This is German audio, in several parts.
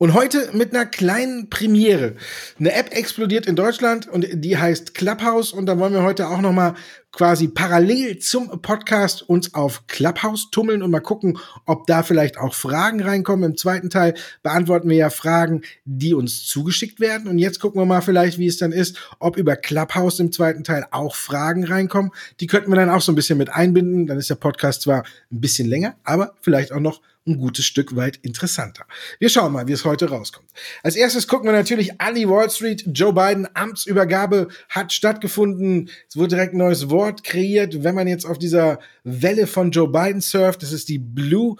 Und heute mit einer kleinen Premiere. Eine App explodiert in Deutschland und die heißt Clubhouse. Und da wollen wir heute auch noch mal quasi parallel zum Podcast uns auf Clubhouse tummeln und mal gucken, ob da vielleicht auch Fragen reinkommen. Im zweiten Teil beantworten wir ja Fragen, die uns zugeschickt werden. Und jetzt gucken wir mal vielleicht, wie es dann ist, ob über Clubhouse im zweiten Teil auch Fragen reinkommen. Die könnten wir dann auch so ein bisschen mit einbinden. Dann ist der Podcast zwar ein bisschen länger, aber vielleicht auch noch ein gutes Stück weit interessanter. Wir schauen mal, wie es heute rauskommt. Als erstes gucken wir natürlich an die Wall Street. Joe Biden Amtsübergabe hat stattgefunden. Es wurde direkt ein neues Wort kreiert. Wenn man jetzt auf dieser Welle von Joe Biden surft, das ist die Blue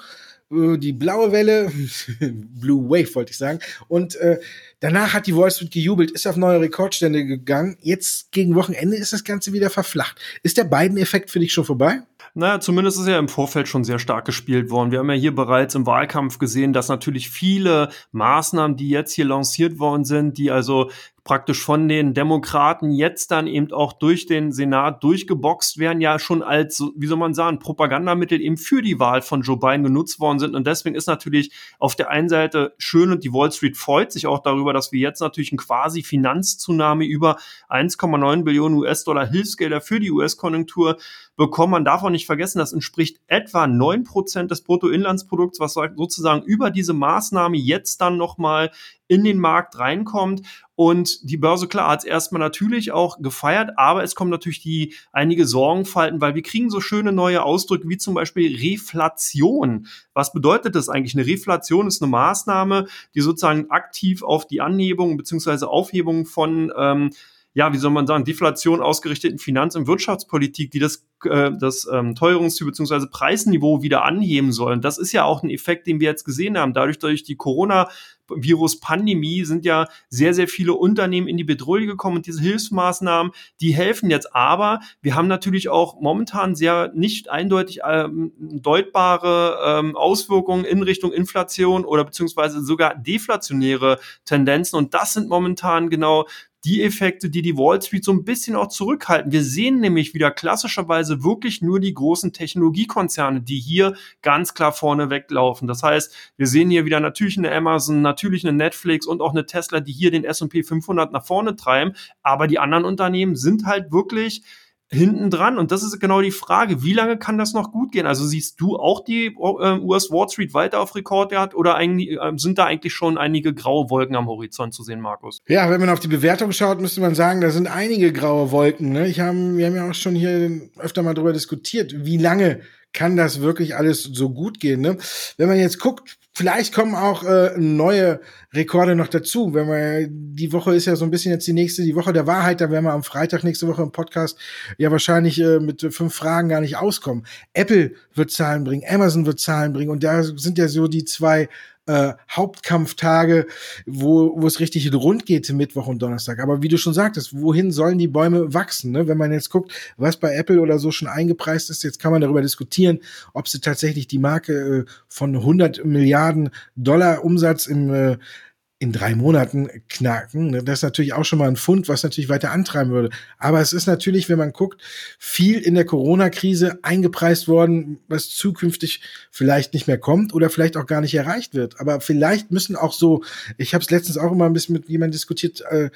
äh, die blaue Welle, Blue Wave wollte ich sagen. Und äh, danach hat die Wall Street gejubelt, ist auf neue Rekordstände gegangen. Jetzt gegen Wochenende ist das Ganze wieder verflacht. Ist der Biden-Effekt für dich schon vorbei? Naja, zumindest ist ja im Vorfeld schon sehr stark gespielt worden. Wir haben ja hier bereits im Wahlkampf gesehen, dass natürlich viele Maßnahmen, die jetzt hier lanciert worden sind, die also praktisch von den Demokraten jetzt dann eben auch durch den Senat durchgeboxt werden, ja schon als, wie soll man sagen, Propagandamittel eben für die Wahl von Joe Biden genutzt worden sind. Und deswegen ist natürlich auf der einen Seite schön und die Wall Street freut sich auch darüber, dass wir jetzt natürlich ein quasi Finanzzunahme über 1,9 Billionen US-Dollar Hilfsgelder für die US-Konjunktur bekommen. Man darf auch nicht vergessen, das entspricht etwa neun Prozent des Bruttoinlandsprodukts, was sozusagen über diese Maßnahme jetzt dann nochmal in den Markt reinkommt. Und die Börse, klar, hat es erstmal natürlich auch gefeiert, aber es kommen natürlich die einige Sorgenfalten, weil wir kriegen so schöne neue Ausdrücke wie zum Beispiel Reflation. Was bedeutet das eigentlich? Eine Reflation ist eine Maßnahme, die sozusagen aktiv auf die Anhebung bzw. Aufhebung von ähm, ja, wie soll man sagen, Deflation ausgerichteten Finanz- und Wirtschaftspolitik, die das, äh, das ähm, Teuerungs- bzw. Preisniveau wieder anheben sollen. Das ist ja auch ein Effekt, den wir jetzt gesehen haben. Dadurch, durch die Corona- Virus-Pandemie sind ja sehr, sehr viele Unternehmen in die Bedrohung gekommen und diese Hilfsmaßnahmen, die helfen jetzt. Aber wir haben natürlich auch momentan sehr nicht eindeutig ähm, deutbare ähm, Auswirkungen in Richtung Inflation oder beziehungsweise sogar deflationäre Tendenzen. Und das sind momentan genau die Effekte, die die Wall Street so ein bisschen auch zurückhalten. Wir sehen nämlich wieder klassischerweise wirklich nur die großen Technologiekonzerne, die hier ganz klar vorne weglaufen. Das heißt, wir sehen hier wieder natürlich eine Amazon, natürlich eine Netflix und auch eine Tesla, die hier den S&P 500 nach vorne treiben. Aber die anderen Unternehmen sind halt wirklich hinten dran. Und das ist genau die Frage, wie lange kann das noch gut gehen? Also siehst du auch die äh, US Wall Street weiter auf Rekordwert oder eigentlich, äh, sind da eigentlich schon einige graue Wolken am Horizont zu sehen, Markus? Ja, wenn man auf die Bewertung schaut, müsste man sagen, da sind einige graue Wolken. Ne? Ich hab, wir haben ja auch schon hier öfter mal drüber diskutiert, wie lange kann das wirklich alles so gut gehen. Ne? Wenn man jetzt guckt, Vielleicht kommen auch äh, neue Rekorde noch dazu. Wenn wir die Woche ist ja so ein bisschen jetzt die nächste, die Woche der Wahrheit, da werden wir am Freitag nächste Woche im Podcast ja wahrscheinlich äh, mit fünf Fragen gar nicht auskommen. Apple wird Zahlen bringen, Amazon wird Zahlen bringen und da sind ja so die zwei äh, Hauptkampftage, wo, wo es richtig rund geht, Mittwoch und Donnerstag. Aber wie du schon sagtest, wohin sollen die Bäume wachsen? Ne? Wenn man jetzt guckt, was bei Apple oder so schon eingepreist ist, jetzt kann man darüber diskutieren, ob sie tatsächlich die Marke äh, von 100 Milliarden Dollar Umsatz im äh, in drei Monaten knacken. Ne? Das ist natürlich auch schon mal ein Fund, was natürlich weiter antreiben würde. Aber es ist natürlich, wenn man guckt, viel in der Corona-Krise eingepreist worden, was zukünftig vielleicht nicht mehr kommt oder vielleicht auch gar nicht erreicht wird. Aber vielleicht müssen auch so, ich habe es letztens auch immer ein bisschen mit jemandem diskutiert, äh,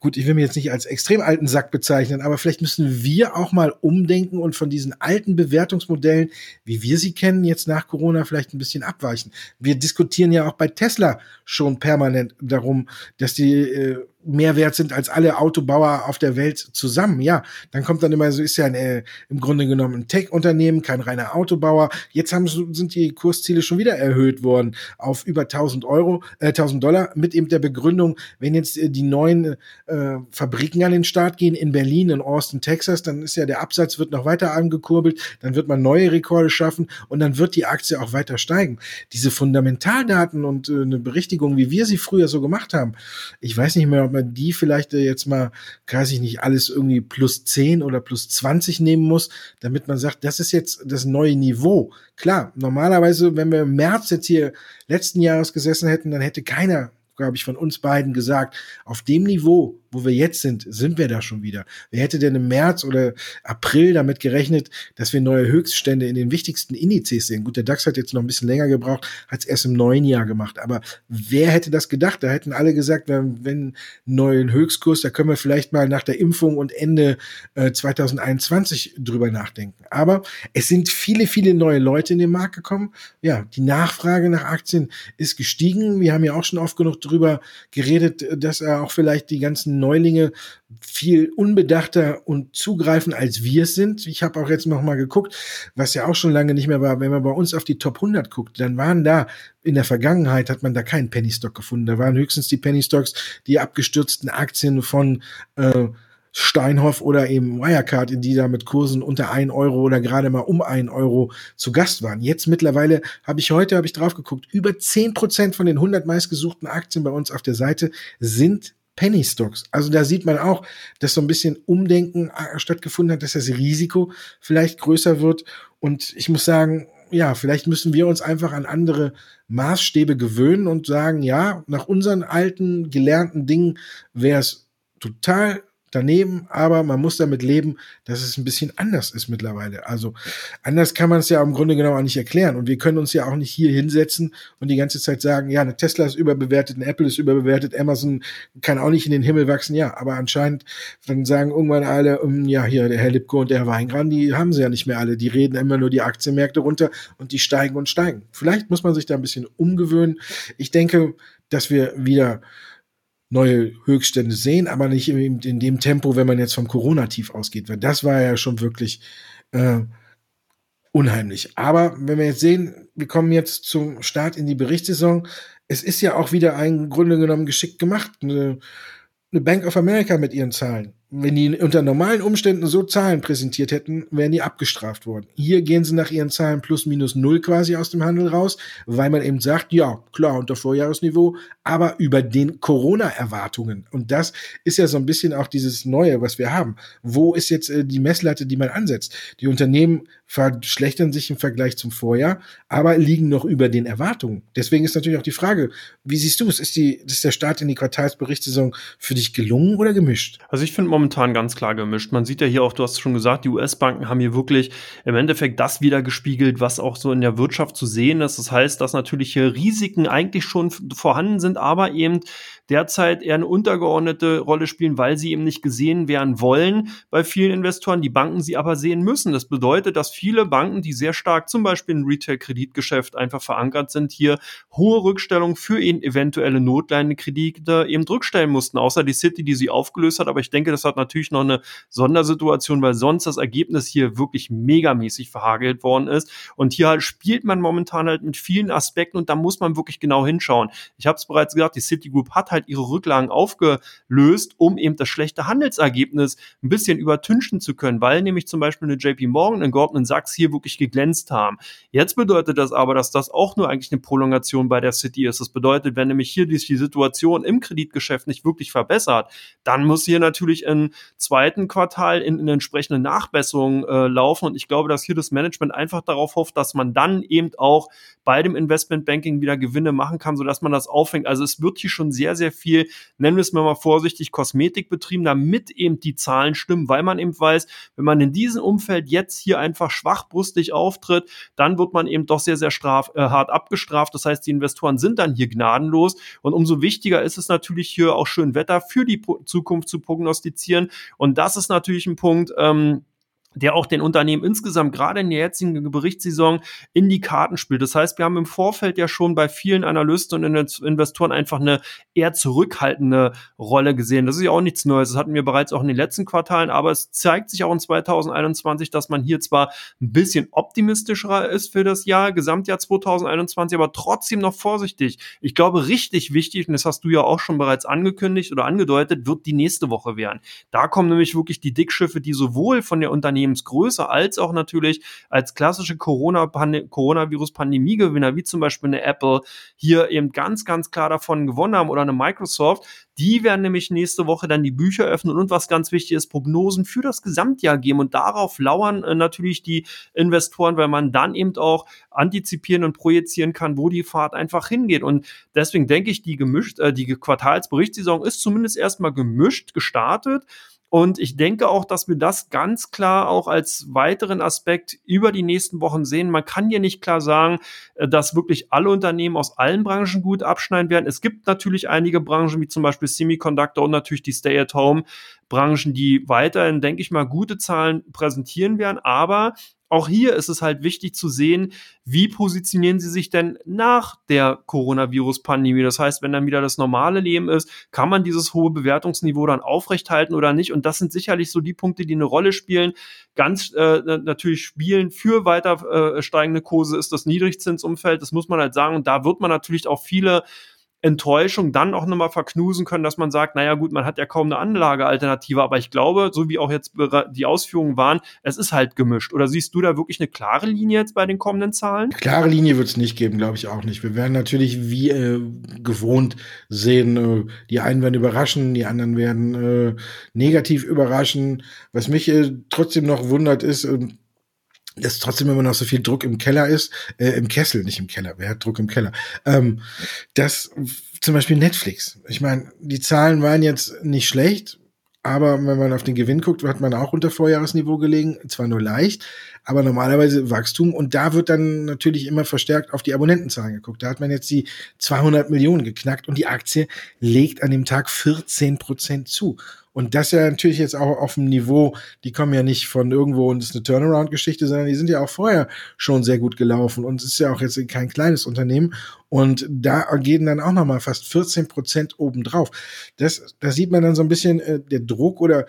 gut, ich will mich jetzt nicht als extrem alten Sack bezeichnen, aber vielleicht müssen wir auch mal umdenken und von diesen alten Bewertungsmodellen, wie wir sie kennen, jetzt nach Corona vielleicht ein bisschen abweichen. Wir diskutieren ja auch bei Tesla schon permanent darum, dass die äh, mehr wert sind als alle Autobauer auf der Welt zusammen. Ja, dann kommt dann immer so, ist ja ein, äh, im Grunde genommen ein Tech-Unternehmen, kein reiner Autobauer. Jetzt haben, sind die Kursziele schon wieder erhöht worden auf über 1000 Euro, äh, 1000 Dollar mit eben der Begründung, wenn jetzt äh, die neuen äh, Fabriken an den Start gehen in Berlin, in Austin, Texas, dann ist ja der Absatz wird noch weiter angekurbelt, dann wird man neue Rekorde schaffen und dann wird die Aktie auch weiter steigen. Diese Fundamentaldaten und äh, eine Berichtigung, wie wir sie früher so gemacht haben, ich weiß nicht mehr, ob man die vielleicht äh, jetzt mal, kann ich nicht alles irgendwie plus 10 oder plus 20 nehmen muss, damit man sagt, das ist jetzt das neue Niveau. Klar, normalerweise, wenn wir im März jetzt hier letzten Jahres gesessen hätten, dann hätte keiner glaube ich, von uns beiden gesagt, auf dem Niveau wo wir jetzt sind, sind wir da schon wieder. Wer hätte denn im März oder April damit gerechnet, dass wir neue Höchststände in den wichtigsten Indizes sehen? Gut, der DAX hat jetzt noch ein bisschen länger gebraucht, hat es erst im neuen Jahr gemacht. Aber wer hätte das gedacht? Da hätten alle gesagt, wenn, wenn neuen Höchstkurs, da können wir vielleicht mal nach der Impfung und Ende äh, 2021 drüber nachdenken. Aber es sind viele, viele neue Leute in den Markt gekommen. Ja, die Nachfrage nach Aktien ist gestiegen. Wir haben ja auch schon oft genug drüber geredet, dass er auch vielleicht die ganzen Neulinge viel unbedachter und zugreifen, als wir es sind. Ich habe auch jetzt noch mal geguckt, was ja auch schon lange nicht mehr war. Wenn man bei uns auf die Top 100 guckt, dann waren da in der Vergangenheit hat man da keinen Penny Stock gefunden. Da waren höchstens die Penny Stocks, die abgestürzten Aktien von äh, Steinhoff oder eben Wirecard, die da mit Kursen unter ein Euro oder gerade mal um ein Euro zu Gast waren. Jetzt mittlerweile habe ich heute, habe ich drauf geguckt, über zehn Prozent von den 100 meistgesuchten Aktien bei uns auf der Seite sind Penny Stocks. Also da sieht man auch, dass so ein bisschen Umdenken äh, stattgefunden hat, dass das Risiko vielleicht größer wird. Und ich muss sagen, ja, vielleicht müssen wir uns einfach an andere Maßstäbe gewöhnen und sagen, ja, nach unseren alten gelernten Dingen wäre es total daneben, aber man muss damit leben, dass es ein bisschen anders ist mittlerweile. Also anders kann man es ja im Grunde genommen auch nicht erklären. Und wir können uns ja auch nicht hier hinsetzen und die ganze Zeit sagen, ja, eine Tesla ist überbewertet, eine Apple ist überbewertet, Amazon kann auch nicht in den Himmel wachsen. Ja, aber anscheinend, dann sagen irgendwann alle, um, ja, hier der Herr Lipko und der Herr Weingran, die haben sie ja nicht mehr alle. Die reden immer nur die Aktienmärkte runter und die steigen und steigen. Vielleicht muss man sich da ein bisschen umgewöhnen. Ich denke, dass wir wieder neue Höchststände sehen, aber nicht in, in dem Tempo, wenn man jetzt vom Corona-Tief ausgeht, weil das war ja schon wirklich äh, unheimlich. Aber wenn wir jetzt sehen, wir kommen jetzt zum Start in die Berichtssaison, es ist ja auch wieder ein Grunde genommen geschickt gemacht. Eine, eine Bank of America mit ihren Zahlen wenn die unter normalen Umständen so Zahlen präsentiert hätten, wären die abgestraft worden. Hier gehen sie nach ihren Zahlen plus minus null quasi aus dem Handel raus, weil man eben sagt, ja, klar, unter Vorjahresniveau, aber über den Corona-Erwartungen. Und das ist ja so ein bisschen auch dieses Neue, was wir haben. Wo ist jetzt äh, die Messlatte, die man ansetzt? Die Unternehmen verschlechtern sich im Vergleich zum Vorjahr, aber liegen noch über den Erwartungen. Deswegen ist natürlich auch die Frage, wie siehst du es? Ist, die, ist der Start in die Quartalsberichtssaison für dich gelungen oder gemischt? Also ich finde momentan ganz klar gemischt. Man sieht ja hier auch, du hast schon gesagt, die US-Banken haben hier wirklich im Endeffekt das wieder gespiegelt, was auch so in der Wirtschaft zu sehen ist. Das heißt, dass natürlich hier Risiken eigentlich schon vorhanden sind, aber eben derzeit eher eine untergeordnete Rolle spielen, weil sie eben nicht gesehen werden wollen bei vielen Investoren, die Banken sie aber sehen müssen. Das bedeutet, dass viele Banken, die sehr stark zum Beispiel im Retail-Kreditgeschäft einfach verankert sind, hier hohe Rückstellungen für eventuelle Notleinekredite eben rückstellen mussten, außer die City, die sie aufgelöst hat. Aber ich denke, das hat natürlich noch eine Sondersituation, weil sonst das Ergebnis hier wirklich megamäßig verhagelt worden ist. Und hier halt spielt man momentan halt mit vielen Aspekten und da muss man wirklich genau hinschauen. Ich habe es bereits gesagt, die Citigroup hat halt ihre Rücklagen aufgelöst, um eben das schlechte Handelsergebnis ein bisschen übertünchen zu können, weil nämlich zum Beispiel eine JP Morgan und Goldman Sachs hier wirklich geglänzt haben. Jetzt bedeutet das aber, dass das auch nur eigentlich eine Prolongation bei der City ist. Das bedeutet, wenn nämlich hier die Situation im Kreditgeschäft nicht wirklich verbessert, dann muss hier natürlich im zweiten Quartal in, in entsprechende Nachbesserungen äh, laufen. Und ich glaube, dass hier das Management einfach darauf hofft, dass man dann eben auch bei dem Investmentbanking wieder Gewinne machen kann, sodass man das auffängt. Also es wird hier schon sehr, sehr viel, nennen wir es mal vorsichtig, Kosmetik betrieben, damit eben die Zahlen stimmen, weil man eben weiß, wenn man in diesem Umfeld jetzt hier einfach schwachbrustig auftritt, dann wird man eben doch sehr, sehr straf, äh, hart abgestraft. Das heißt, die Investoren sind dann hier gnadenlos. Und umso wichtiger ist es natürlich hier auch schön Wetter für die Zukunft zu prognostizieren. Und das ist natürlich ein Punkt, ähm, der auch den Unternehmen insgesamt gerade in der jetzigen Berichtssaison in die Karten spielt. Das heißt, wir haben im Vorfeld ja schon bei vielen Analysten und Investoren einfach eine eher zurückhaltende Rolle gesehen. Das ist ja auch nichts Neues. Das hatten wir bereits auch in den letzten Quartalen, aber es zeigt sich auch in 2021, dass man hier zwar ein bisschen optimistischer ist für das Jahr, Gesamtjahr 2021, aber trotzdem noch vorsichtig. Ich glaube, richtig wichtig, und das hast du ja auch schon bereits angekündigt oder angedeutet, wird die nächste Woche werden. Da kommen nämlich wirklich die Dickschiffe, die sowohl von der Unternehmen Unternehmensgröße als auch natürlich als klassische Coronavirus-Pandemie-Gewinner, wie zum Beispiel eine Apple, hier eben ganz, ganz klar davon gewonnen haben oder eine Microsoft, die werden nämlich nächste Woche dann die Bücher öffnen und was ganz wichtig ist, Prognosen für das Gesamtjahr geben. Und darauf lauern äh, natürlich die Investoren, weil man dann eben auch antizipieren und projizieren kann, wo die Fahrt einfach hingeht. Und deswegen denke ich, die gemischt, äh, die Quartalsberichtssaison ist zumindest erstmal gemischt gestartet. Und ich denke auch, dass wir das ganz klar auch als weiteren Aspekt über die nächsten Wochen sehen. Man kann hier nicht klar sagen, äh, dass wirklich alle Unternehmen aus allen Branchen gut abschneiden werden. Es gibt natürlich einige Branchen, wie zum Beispiel Semiconductor und natürlich die Stay-at-Home-Branchen, die weiterhin, denke ich mal, gute Zahlen präsentieren werden. Aber auch hier ist es halt wichtig zu sehen, wie positionieren sie sich denn nach der Coronavirus-Pandemie. Das heißt, wenn dann wieder das normale Leben ist, kann man dieses hohe Bewertungsniveau dann aufrechthalten oder nicht. Und das sind sicherlich so die Punkte, die eine Rolle spielen. Ganz äh, natürlich spielen für weiter äh, steigende Kurse ist das Niedrigzinsumfeld. Das muss man halt sagen. Und da wird man natürlich auch viele Enttäuschung dann auch nochmal verknusen können, dass man sagt, naja gut, man hat ja kaum eine Anlagealternative, aber ich glaube, so wie auch jetzt die Ausführungen waren, es ist halt gemischt. Oder siehst du da wirklich eine klare Linie jetzt bei den kommenden Zahlen? Klare Linie wird es nicht geben, glaube ich auch nicht. Wir werden natürlich wie äh, gewohnt sehen, äh, die einen werden überraschen, die anderen werden äh, negativ überraschen. Was mich äh, trotzdem noch wundert ist, ähm, dass trotzdem immer noch so viel Druck im Keller ist, äh, im Kessel, nicht im Keller, wer hat Druck im Keller? Ähm, dass zum Beispiel Netflix, ich meine, die Zahlen waren jetzt nicht schlecht, aber wenn man auf den Gewinn guckt, hat man auch unter Vorjahresniveau gelegen, zwar nur leicht, aber normalerweise Wachstum und da wird dann natürlich immer verstärkt auf die Abonnentenzahlen geguckt. Da hat man jetzt die 200 Millionen geknackt und die Aktie legt an dem Tag 14 Prozent zu. Und das ja natürlich jetzt auch auf dem Niveau, die kommen ja nicht von irgendwo und ist eine Turnaround-Geschichte, sondern die sind ja auch vorher schon sehr gut gelaufen und es ist ja auch jetzt kein kleines Unternehmen. Und da gehen dann auch nochmal fast 14 Prozent obendrauf. Das, da sieht man dann so ein bisschen äh, der Druck oder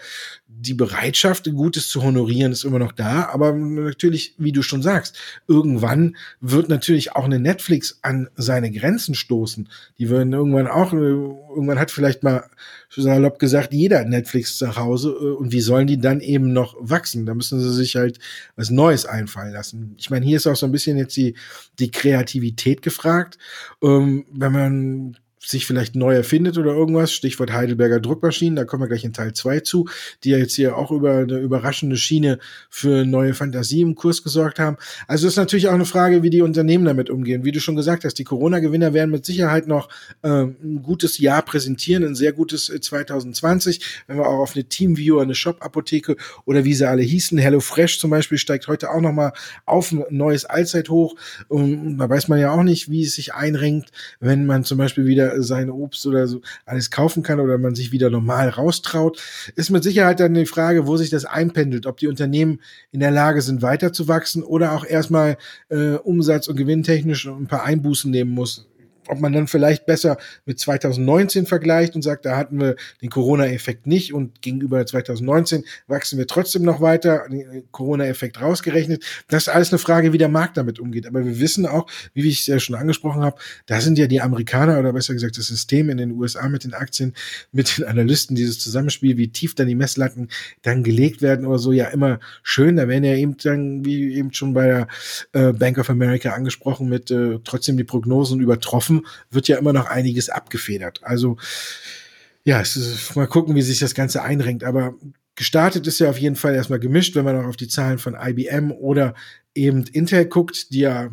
die Bereitschaft, Gutes zu honorieren, ist immer noch da. Aber natürlich, wie du schon sagst, irgendwann wird natürlich auch eine Netflix an seine Grenzen stoßen. Die würden irgendwann auch, irgendwann hat vielleicht mal salopp gesagt, jeder Netflix zu Hause. Äh, und wie sollen die dann eben noch wachsen? Da müssen sie sich halt was Neues einfallen lassen. Ich meine, hier ist auch so ein bisschen jetzt die, die Kreativität gefragt. Ähm, wenn man sich vielleicht neu erfindet oder irgendwas. Stichwort Heidelberger Druckmaschinen, da kommen wir gleich in Teil 2 zu, die ja jetzt hier auch über eine überraschende Schiene für neue Fantasie im Kurs gesorgt haben. Also ist natürlich auch eine Frage, wie die Unternehmen damit umgehen. Wie du schon gesagt hast, die Corona-Gewinner werden mit Sicherheit noch äh, ein gutes Jahr präsentieren, ein sehr gutes 2020. Äh, Wenn wir auch auf eine Teamviewer, eine Shop-Apotheke oder wie sie alle hießen, HelloFresh zum Beispiel steigt heute auch nochmal auf ein neues Allzeithoch. Und da weiß man ja auch nicht, wie es sich einrenkt, wenn man zum Beispiel wieder sein Obst oder so alles kaufen kann oder man sich wieder normal raustraut, ist mit Sicherheit dann die Frage, wo sich das einpendelt, ob die Unternehmen in der Lage sind, weiter zu wachsen oder auch erstmal äh, umsatz- und gewinntechnisch ein paar Einbußen nehmen muss ob man dann vielleicht besser mit 2019 vergleicht und sagt, da hatten wir den Corona-Effekt nicht und gegenüber 2019 wachsen wir trotzdem noch weiter, den Corona-Effekt rausgerechnet. Das ist alles eine Frage, wie der Markt damit umgeht. Aber wir wissen auch, wie ich es ja schon angesprochen habe, da sind ja die Amerikaner oder besser gesagt das System in den USA mit den Aktien, mit den Analysten, dieses Zusammenspiel, wie tief dann die Messlatten dann gelegt werden oder so, ja immer schön. Da werden ja eben dann, wie eben schon bei der äh, Bank of America angesprochen, mit äh, trotzdem die Prognosen übertroffen Offen wird ja immer noch einiges abgefedert. Also ja, ist, mal gucken, wie sich das Ganze einrenkt. Aber gestartet ist ja auf jeden Fall erstmal gemischt, wenn man auch auf die Zahlen von IBM oder eben Intel guckt, die ja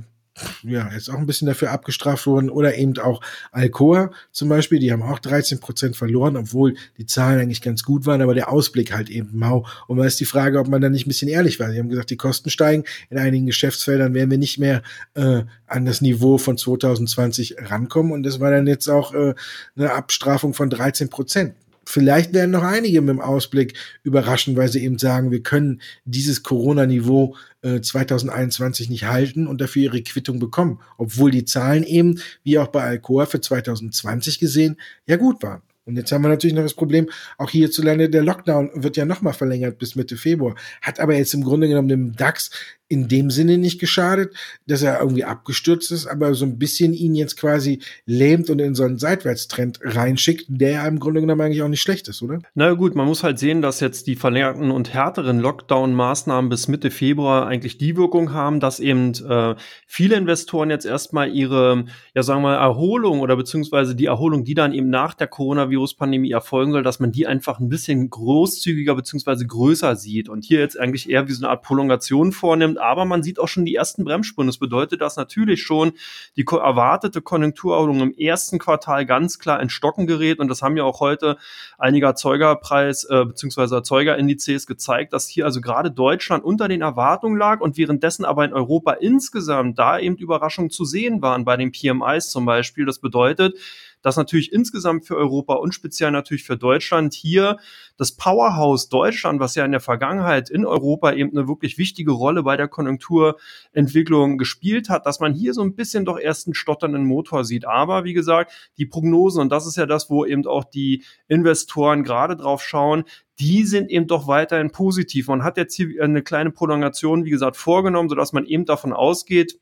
ja, jetzt auch ein bisschen dafür abgestraft wurden. Oder eben auch Alcoa zum Beispiel, die haben auch 13 Prozent verloren, obwohl die Zahlen eigentlich ganz gut waren, aber der Ausblick halt eben mau. Und da ist die Frage, ob man da nicht ein bisschen ehrlich war. Sie haben gesagt, die Kosten steigen. In einigen Geschäftsfeldern werden wir nicht mehr äh, an das Niveau von 2020 rankommen. Und das war dann jetzt auch äh, eine Abstrafung von 13 Prozent. Vielleicht werden noch einige mit dem Ausblick überraschen, weil sie eben sagen, wir können dieses Corona-Niveau äh, 2021 nicht halten und dafür ihre Quittung bekommen, obwohl die Zahlen eben, wie auch bei Alcoa für 2020 gesehen, ja gut waren. Und jetzt haben wir natürlich noch das Problem, auch hierzulande, der Lockdown wird ja nochmal verlängert bis Mitte Februar, hat aber jetzt im Grunde genommen dem DAX in dem Sinne nicht geschadet, dass er irgendwie abgestürzt ist, aber so ein bisschen ihn jetzt quasi lähmt und in so einen Seitwärtstrend reinschickt, der ja im Grunde genommen eigentlich auch nicht schlecht ist, oder? Na gut, man muss halt sehen, dass jetzt die verlängerten und härteren Lockdown-Maßnahmen bis Mitte Februar eigentlich die Wirkung haben, dass eben äh, viele Investoren jetzt erstmal ihre, ja sagen wir mal, Erholung oder beziehungsweise die Erholung, die dann eben nach der Coronavirus-Pandemie erfolgen soll, dass man die einfach ein bisschen großzügiger beziehungsweise größer sieht und hier jetzt eigentlich eher wie so eine Art Prolongation vornimmt, aber man sieht auch schon die ersten Bremsspuren. Das bedeutet, dass natürlich schon die erwartete Konjunkturerholung im ersten Quartal ganz klar in Stocken gerät. Und das haben ja auch heute einige Erzeugerpreis äh, bzw. Erzeugerindizes gezeigt, dass hier also gerade Deutschland unter den Erwartungen lag und währenddessen aber in Europa insgesamt da eben Überraschungen zu sehen waren bei den PMIs zum Beispiel. Das bedeutet, dass natürlich insgesamt für Europa und speziell natürlich für Deutschland hier das Powerhouse Deutschland, was ja in der Vergangenheit in Europa eben eine wirklich wichtige Rolle bei der Konjunkturentwicklung gespielt hat, dass man hier so ein bisschen doch erst einen stotternden Motor sieht. Aber wie gesagt, die Prognosen, und das ist ja das, wo eben auch die Investoren gerade drauf schauen, die sind eben doch weiterhin positiv. Man hat jetzt hier eine kleine Prolongation, wie gesagt, vorgenommen, sodass man eben davon ausgeht,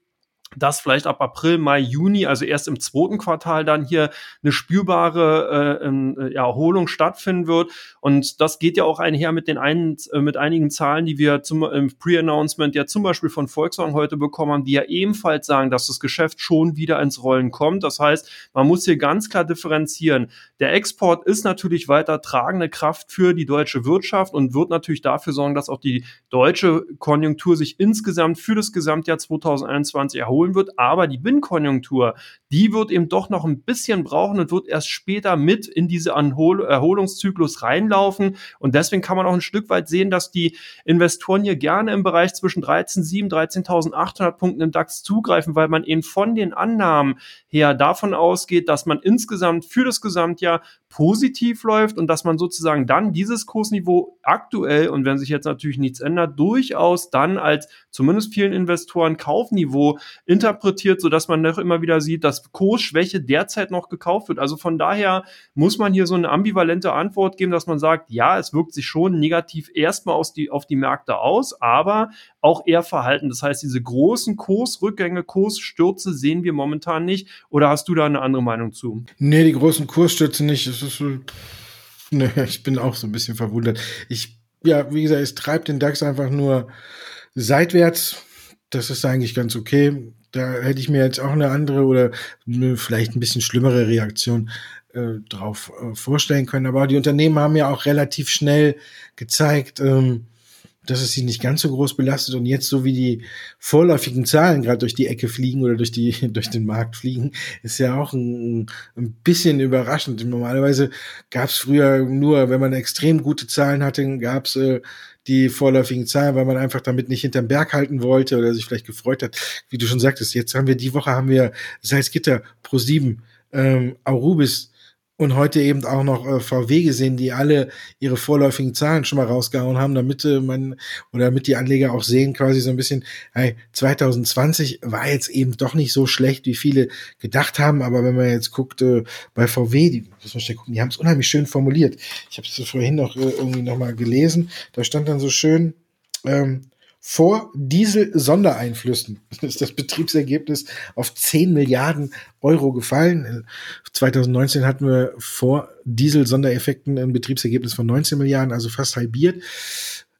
dass vielleicht ab April, Mai, Juni, also erst im zweiten Quartal dann hier eine spürbare äh, äh, Erholung stattfinden wird. Und das geht ja auch einher mit den einen, äh, mit einigen Zahlen, die wir zum im Pre-Announcement ja zum Beispiel von Volkswagen heute bekommen haben, die ja ebenfalls sagen, dass das Geschäft schon wieder ins Rollen kommt. Das heißt, man muss hier ganz klar differenzieren. Der Export ist natürlich weiter tragende Kraft für die deutsche Wirtschaft und wird natürlich dafür sorgen, dass auch die deutsche Konjunktur sich insgesamt für das Gesamtjahr 2021 erholt erholen wird. Aber die Binnenkonjunktur, die wird eben doch noch ein bisschen brauchen und wird erst später mit in diese Anhol Erholungszyklus reinlaufen. Und deswegen kann man auch ein Stück weit sehen, dass die Investoren hier gerne im Bereich zwischen 13.700, 13.800 Punkten im DAX zugreifen, weil man eben von den Annahmen her davon ausgeht, dass man insgesamt für das Gesamtjahr positiv läuft und dass man sozusagen dann dieses Kursniveau aktuell und wenn sich jetzt natürlich nichts ändert, durchaus dann als zumindest vielen Investoren Kaufniveau interpretiert, so dass man noch immer wieder sieht, dass Kursschwäche derzeit noch gekauft wird. Also von daher muss man hier so eine ambivalente Antwort geben, dass man sagt, ja, es wirkt sich schon negativ erstmal aus die, auf die Märkte aus, aber auch eher verhalten. Das heißt, diese großen Kursrückgänge, Kursstürze sehen wir momentan nicht. Oder hast du da eine andere Meinung zu? Nee, die großen Kursstürze nicht. Es ist, nee, ich bin auch so ein bisschen verwundert. Ich, ja, wie gesagt, es treibt den DAX einfach nur seitwärts. Das ist eigentlich ganz okay. Da hätte ich mir jetzt auch eine andere oder vielleicht ein bisschen schlimmere Reaktion äh, drauf äh, vorstellen können. Aber die Unternehmen haben ja auch relativ schnell gezeigt, ähm, dass es sie nicht ganz so groß belastet und jetzt so wie die vorläufigen Zahlen gerade durch die Ecke fliegen oder durch die durch den Markt fliegen, ist ja auch ein, ein bisschen überraschend. Normalerweise gab es früher nur, wenn man extrem gute Zahlen hatte, gab es äh, die vorläufigen Zahlen, weil man einfach damit nicht hinterm Berg halten wollte oder sich vielleicht gefreut hat. Wie du schon sagtest, jetzt haben wir die Woche haben wir Salzgitter Pro 7, ähm, Aurubis, und heute eben auch noch äh, VW gesehen, die alle ihre vorläufigen Zahlen schon mal rausgehauen haben, damit äh, man oder damit die Anleger auch sehen, quasi so ein bisschen, hey, 2020 war jetzt eben doch nicht so schlecht, wie viele gedacht haben, aber wenn man jetzt guckt äh, bei VW, die, muss man schnell gucken, die haben es unheimlich schön formuliert. Ich habe es vorhin noch äh, irgendwie noch mal gelesen, da stand dann so schön, ähm, vor Diesel-Sondereinflüssen ist das Betriebsergebnis auf 10 Milliarden Euro gefallen. 2019 hatten wir vor Diesel-Sondereffekten ein Betriebsergebnis von 19 Milliarden, also fast halbiert.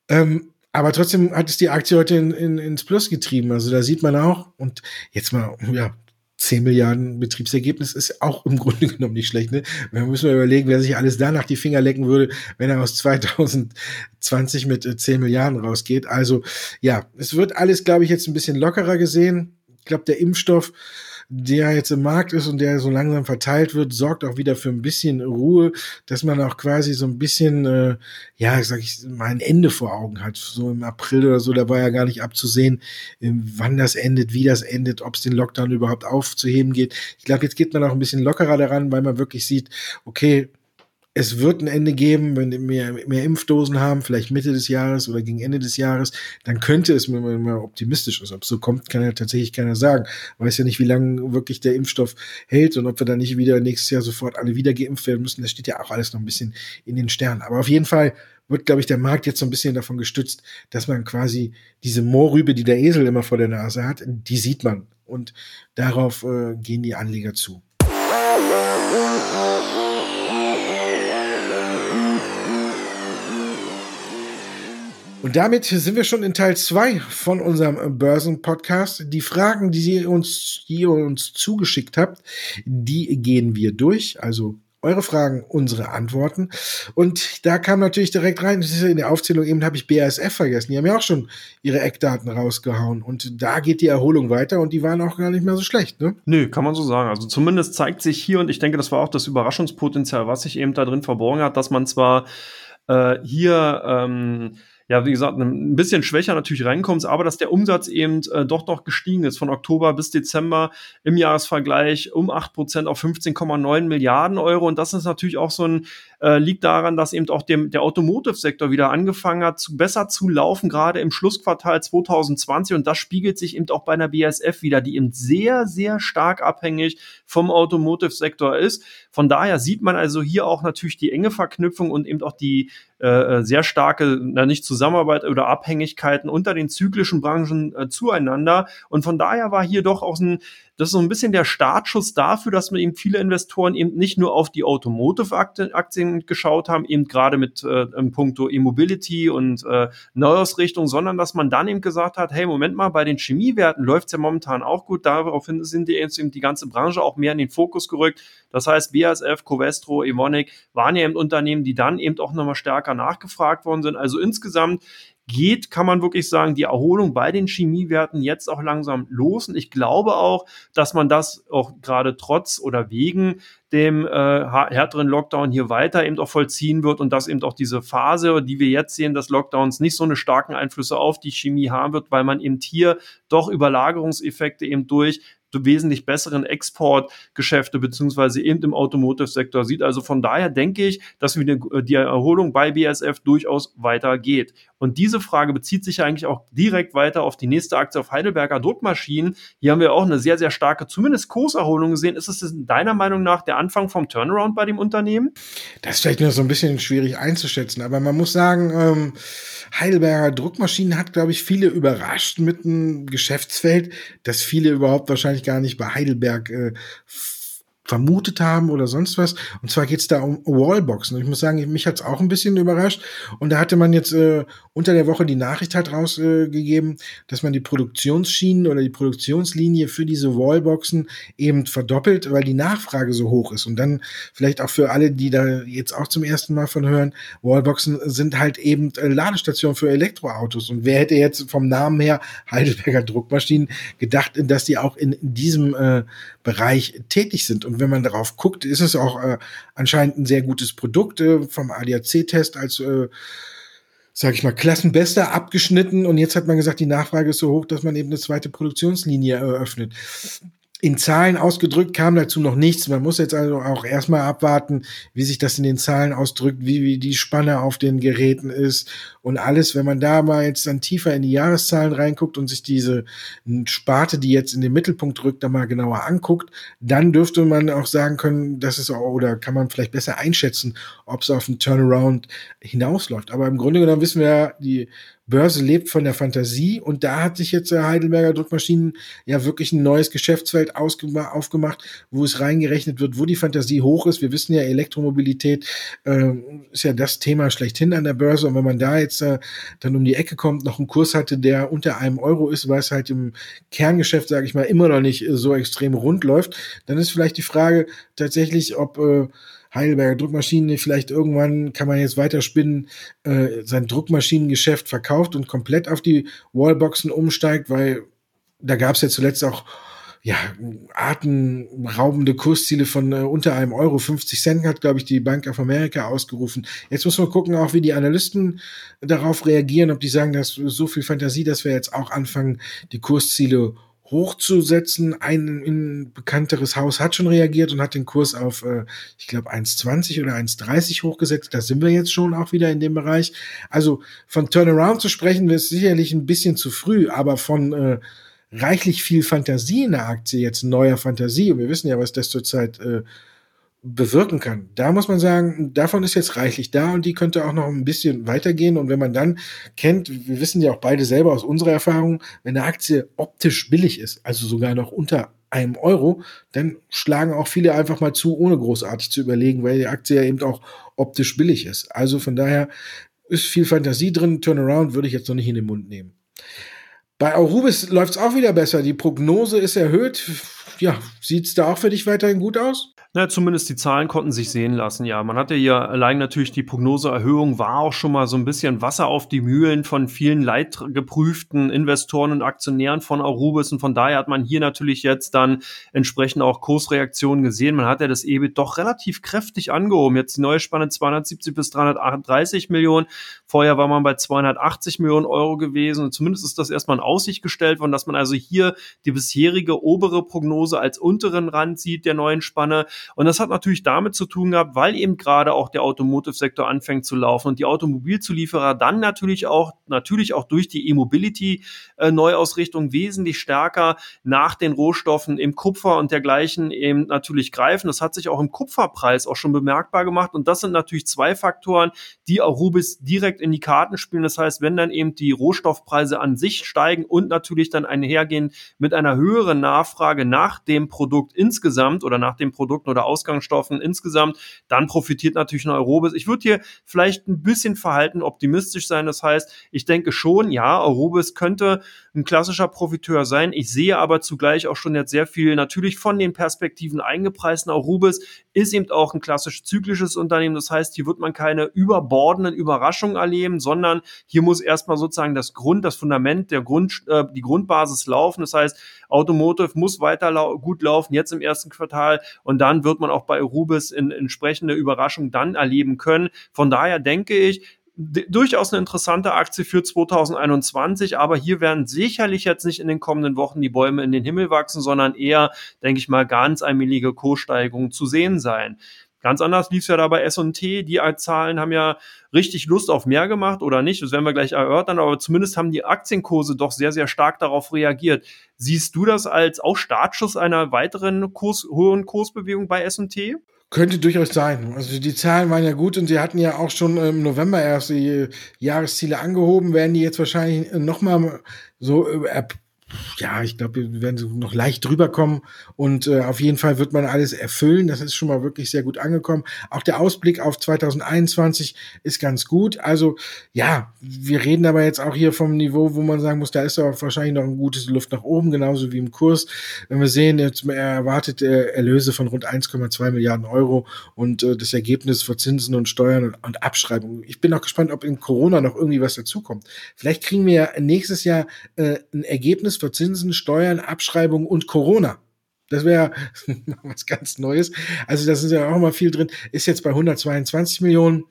Ähm, aber trotzdem hat es die Aktie heute in, in, ins Plus getrieben. Also da sieht man auch, und jetzt mal, ja, 10 Milliarden Betriebsergebnis ist auch im Grunde genommen nicht schlecht. Ne? Wir müssen mal überlegen, wer sich alles danach die Finger lecken würde, wenn er aus 2020 mit 10 äh, Milliarden rausgeht. Also ja, es wird alles, glaube ich, jetzt ein bisschen lockerer gesehen. Ich glaube, der Impfstoff der jetzt im Markt ist und der so langsam verteilt wird, sorgt auch wieder für ein bisschen Ruhe, dass man auch quasi so ein bisschen, äh, ja, sag ich mal, ein Ende vor Augen hat. So im April oder so, da war ja gar nicht abzusehen, äh, wann das endet, wie das endet, ob es den Lockdown überhaupt aufzuheben geht. Ich glaube, jetzt geht man auch ein bisschen lockerer daran, weil man wirklich sieht, okay, es wird ein Ende geben, wenn wir mehr, mehr Impfdosen haben, vielleicht Mitte des Jahres oder gegen Ende des Jahres, dann könnte es, wenn man mal optimistisch ist. Ob es so kommt, kann ja tatsächlich keiner sagen. Man weiß ja nicht, wie lange wirklich der Impfstoff hält und ob wir dann nicht wieder nächstes Jahr sofort alle wieder geimpft werden müssen. Das steht ja auch alles noch ein bisschen in den Sternen. Aber auf jeden Fall wird, glaube ich, der Markt jetzt so ein bisschen davon gestützt, dass man quasi diese Moorrübe, die der Esel immer vor der Nase hat, die sieht man. Und darauf äh, gehen die Anleger zu. Und damit sind wir schon in Teil zwei von unserem Börsen-Podcast. Die Fragen, die ihr uns, die ihr uns zugeschickt habt, die gehen wir durch. Also eure Fragen, unsere Antworten. Und da kam natürlich direkt rein, das ist in der Aufzählung eben habe ich BASF vergessen. Die haben ja auch schon ihre Eckdaten rausgehauen. Und da geht die Erholung weiter und die waren auch gar nicht mehr so schlecht, ne? Nö, kann man so sagen. Also zumindest zeigt sich hier, und ich denke, das war auch das Überraschungspotenzial, was sich eben da drin verborgen hat, dass man zwar äh, hier ähm, ja, wie gesagt, ein bisschen schwächer natürlich reinkommst, aber dass der Umsatz eben äh, doch noch gestiegen ist von Oktober bis Dezember im Jahresvergleich um acht Prozent auf 15,9 Milliarden Euro. Und das ist natürlich auch so ein äh, liegt daran, dass eben auch dem, der Automotive-Sektor wieder angefangen hat, zu, besser zu laufen, gerade im Schlussquartal 2020. Und das spiegelt sich eben auch bei einer BSF wieder, die eben sehr, sehr stark abhängig vom Automotive-Sektor ist. Von daher sieht man also hier auch natürlich die enge Verknüpfung und eben auch die äh, sehr starke, na nicht Zusammenarbeit oder Abhängigkeiten unter den zyklischen Branchen äh, zueinander. Und von daher war hier doch auch ein das ist so ein bisschen der Startschuss dafür, dass man eben viele Investoren eben nicht nur auf die Automotive-Aktien geschaut haben, eben gerade mit äh, im Punkto E-Mobility und äh, Neuausrichtung, sondern dass man dann eben gesagt hat, hey, Moment mal, bei den Chemiewerten läuft's ja momentan auch gut. Daraufhin sind die eben die ganze Branche auch mehr in den Fokus gerückt. Das heißt, BASF, Covestro, Evonik waren ja eben Unternehmen, die dann eben auch nochmal stärker nachgefragt worden sind. Also insgesamt geht, kann man wirklich sagen, die Erholung bei den Chemiewerten jetzt auch langsam los. Und ich glaube auch, dass man das auch gerade trotz oder wegen dem äh, härteren Lockdown hier weiter eben auch vollziehen wird und dass eben auch diese Phase, die wir jetzt sehen, des Lockdowns nicht so eine starken Einflüsse auf die Chemie haben wird, weil man eben hier doch Überlagerungseffekte eben durch wesentlich besseren Exportgeschäfte beziehungsweise eben im Automotive-Sektor sieht. Also von daher denke ich, dass die Erholung bei BSF durchaus weitergeht. Und diese Frage bezieht sich ja eigentlich auch direkt weiter auf die nächste Aktie auf Heidelberger Druckmaschinen. Hier haben wir auch eine sehr, sehr starke, zumindest Kurserholung gesehen. Ist es deiner Meinung nach der Anfang vom Turnaround bei dem Unternehmen? Das ist vielleicht nur so ein bisschen schwierig einzuschätzen, aber man muss sagen, ähm, Heidelberger Druckmaschinen hat, glaube ich, viele überrascht mit einem Geschäftsfeld, das viele überhaupt wahrscheinlich gar nicht bei Heidelberg äh, vermutet haben oder sonst was. Und zwar geht's da um Wallboxen. Und ich muss sagen, mich hat's auch ein bisschen überrascht. Und da hatte man jetzt äh, unter der Woche die Nachricht halt rausgegeben, äh, dass man die Produktionsschienen oder die Produktionslinie für diese Wallboxen eben verdoppelt, weil die Nachfrage so hoch ist. Und dann vielleicht auch für alle, die da jetzt auch zum ersten Mal von hören, Wallboxen sind halt eben äh, Ladestationen für Elektroautos. Und wer hätte jetzt vom Namen her Heidelberger Druckmaschinen gedacht, dass die auch in diesem äh, Bereich tätig sind? Und wenn man darauf guckt, ist es auch äh, anscheinend ein sehr gutes Produkt äh, vom ADAC-Test als äh, sage ich mal, Klassenbester abgeschnitten. Und jetzt hat man gesagt, die Nachfrage ist so hoch, dass man eben eine zweite Produktionslinie eröffnet in Zahlen ausgedrückt kam dazu noch nichts. Man muss jetzt also auch erstmal abwarten, wie sich das in den Zahlen ausdrückt, wie, wie die Spanne auf den Geräten ist und alles. Wenn man da mal jetzt dann tiefer in die Jahreszahlen reinguckt und sich diese Sparte, die jetzt in den Mittelpunkt rückt, da mal genauer anguckt, dann dürfte man auch sagen können, dass es auch, oder kann man vielleicht besser einschätzen, ob es auf einen Turnaround hinausläuft. Aber im Grunde genommen wissen wir ja, die Börse lebt von der Fantasie und da hat sich jetzt Heidelberger Druckmaschinen ja wirklich ein neues Geschäftsfeld aufgemacht, wo es reingerechnet wird, wo die Fantasie hoch ist. Wir wissen ja, Elektromobilität äh, ist ja das Thema schlechthin an der Börse und wenn man da jetzt äh, dann um die Ecke kommt, noch einen Kurs hatte, der unter einem Euro ist, weil es halt im Kerngeschäft, sage ich mal, immer noch nicht so extrem rund läuft, dann ist vielleicht die Frage tatsächlich, ob äh, Heidelberger Druckmaschinen, vielleicht irgendwann kann man jetzt weiterspinnen, äh, sein Druckmaschinengeschäft verkauft und komplett auf die Wallboxen umsteigt, weil da gab es ja zuletzt auch ja, atemraubende Kursziele von äh, unter einem Euro. 50 Cent hat, glaube ich, die Bank of America ausgerufen. Jetzt muss man gucken, auch wie die Analysten darauf reagieren, ob die sagen, dass so viel Fantasie, dass wir jetzt auch anfangen, die Kursziele hochzusetzen. Ein, ein bekannteres Haus hat schon reagiert und hat den Kurs auf, äh, ich glaube, 1,20 oder 1,30 hochgesetzt. Da sind wir jetzt schon auch wieder in dem Bereich. Also von Turnaround zu sprechen, ist sicherlich ein bisschen zu früh, aber von äh, reichlich viel Fantasie in der Aktie, jetzt neuer Fantasie, und wir wissen ja, was das zurzeit äh, bewirken kann. Da muss man sagen, davon ist jetzt reichlich da und die könnte auch noch ein bisschen weitergehen. Und wenn man dann kennt, wir wissen ja auch beide selber aus unserer Erfahrung, wenn eine Aktie optisch billig ist, also sogar noch unter einem Euro, dann schlagen auch viele einfach mal zu, ohne großartig zu überlegen, weil die Aktie ja eben auch optisch billig ist. Also von daher ist viel Fantasie drin. Turnaround würde ich jetzt noch nicht in den Mund nehmen. Bei Aurubis läuft es auch wieder besser. Die Prognose ist erhöht. Ja, sieht es da auch für dich weiterhin gut aus? Na, zumindest die Zahlen konnten sich sehen lassen, ja. Man hatte ja allein natürlich die Prognoseerhöhung war auch schon mal so ein bisschen Wasser auf die Mühlen von vielen leidgeprüften Investoren und Aktionären von Arubis und von daher hat man hier natürlich jetzt dann entsprechend auch Kursreaktionen gesehen. Man hat ja das EBIT doch relativ kräftig angehoben. Jetzt die neue Spanne 270 bis 338 Millionen. Vorher war man bei 280 Millionen Euro gewesen und zumindest ist das erstmal in Aussicht gestellt worden, dass man also hier die bisherige obere Prognose als unteren Rand sieht der neuen Spanne. Und das hat natürlich damit zu tun gehabt, weil eben gerade auch der Automotive-Sektor anfängt zu laufen und die Automobilzulieferer dann natürlich auch, natürlich auch durch die E-Mobility-Neuausrichtung wesentlich stärker nach den Rohstoffen im Kupfer und dergleichen eben natürlich greifen. Das hat sich auch im Kupferpreis auch schon bemerkbar gemacht. Und das sind natürlich zwei Faktoren, die auch Rubis direkt in die Karten spielen. Das heißt, wenn dann eben die Rohstoffpreise an sich steigen und natürlich dann einhergehen mit einer höheren Nachfrage nach dem Produkt insgesamt oder nach dem Produkt oder Ausgangsstoffen insgesamt, dann profitiert natürlich ein Aurobis. Ich würde hier vielleicht ein bisschen verhalten optimistisch sein. Das heißt, ich denke schon, ja, Aurobis könnte ein klassischer Profiteur sein. Ich sehe aber zugleich auch schon jetzt sehr viel natürlich von den Perspektiven eingepreisten. Aurobis ist eben auch ein klassisch zyklisches Unternehmen. Das heißt, hier wird man keine überbordenden Überraschungen erleben, sondern hier muss erstmal sozusagen das Grund, das Fundament, der Grund, äh, die Grundbasis laufen. Das heißt, Automotive muss weiter lau gut laufen, jetzt im ersten Quartal und dann wird man auch bei Rubis in entsprechende Überraschung dann erleben können. Von daher denke ich, durchaus eine interessante Aktie für 2021, aber hier werden sicherlich jetzt nicht in den kommenden Wochen die Bäume in den Himmel wachsen, sondern eher, denke ich mal, ganz allmähliche Kurssteigerungen zu sehen sein. Ganz anders lief es ja da bei S&T. Die Zahlen haben ja richtig Lust auf mehr gemacht oder nicht. Das werden wir gleich erörtern. Aber zumindest haben die Aktienkurse doch sehr, sehr stark darauf reagiert. Siehst du das als auch Startschuss einer weiteren Kurs, hohen Kursbewegung bei S&T? Könnte durchaus sein. Also die Zahlen waren ja gut und sie hatten ja auch schon im November erst die Jahresziele angehoben, werden die jetzt wahrscheinlich nochmal so äh, ja, ich glaube, wir werden noch leicht drüber kommen und äh, auf jeden Fall wird man alles erfüllen. Das ist schon mal wirklich sehr gut angekommen. Auch der Ausblick auf 2021 ist ganz gut. Also ja, wir reden aber jetzt auch hier vom Niveau, wo man sagen muss, da ist auch wahrscheinlich noch eine gute Luft nach oben, genauso wie im Kurs. Wenn wir sehen, jetzt er erwartet äh, Erlöse von rund 1,2 Milliarden Euro und äh, das Ergebnis für Zinsen und Steuern und, und Abschreibungen. Ich bin auch gespannt, ob in Corona noch irgendwie was dazukommt. Vielleicht kriegen wir nächstes Jahr äh, ein Ergebnis für Zinsen, Steuern, Abschreibung und Corona. Das wäre was ganz Neues. Also da ist ja auch mal viel drin. Ist jetzt bei 122 Millionen.